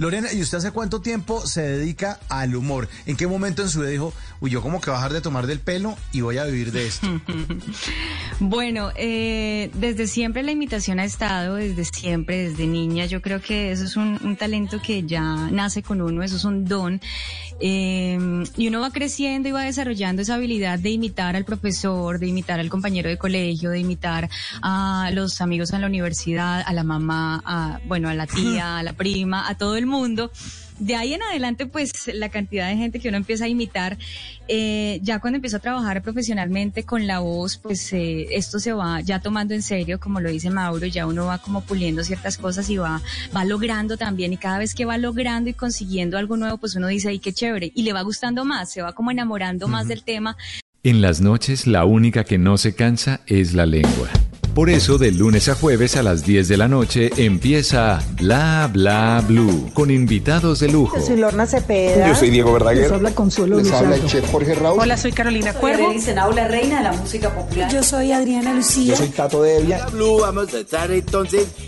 Lorena, ¿y usted hace cuánto tiempo se dedica al humor? ¿En qué momento en su vida dijo, uy, yo como que bajar de tomar del pelo y voy a vivir de esto? bueno, eh, desde siempre la imitación ha estado, desde siempre, desde niña. Yo creo que eso es un, un talento que ya nace con uno, eso es un don. Eh, y uno va creciendo y va desarrollando esa habilidad de imitar al profesor, de imitar al compañero de colegio, de imitar a los amigos en la universidad, a la mamá, a, bueno, a la tía, a la prima, a todo el mundo. De ahí en adelante, pues la cantidad de gente que uno empieza a imitar, eh, ya cuando empieza a trabajar profesionalmente con la voz, pues eh, esto se va ya tomando en serio, como lo dice Mauro, ya uno va como puliendo ciertas cosas y va, va logrando también, y cada vez que va logrando y consiguiendo algo nuevo, pues uno dice, ay, qué chévere, y le va gustando más, se va como enamorando más del tema. En las noches, la única que no se cansa es la lengua. Por eso, de lunes a jueves a las 10 de la noche empieza Bla Bla Blue con invitados de lujo. Yo soy Lorna Cepeda. Yo soy Diego Verdaguer. Les habla Consuelo Les Luzardo. habla el chef Jorge Raúl. Hola, soy Carolina Cuervo. la reina de la música popular. Yo soy Adriana Lucía. Yo soy Tato Devia. Blue, vamos a estar entonces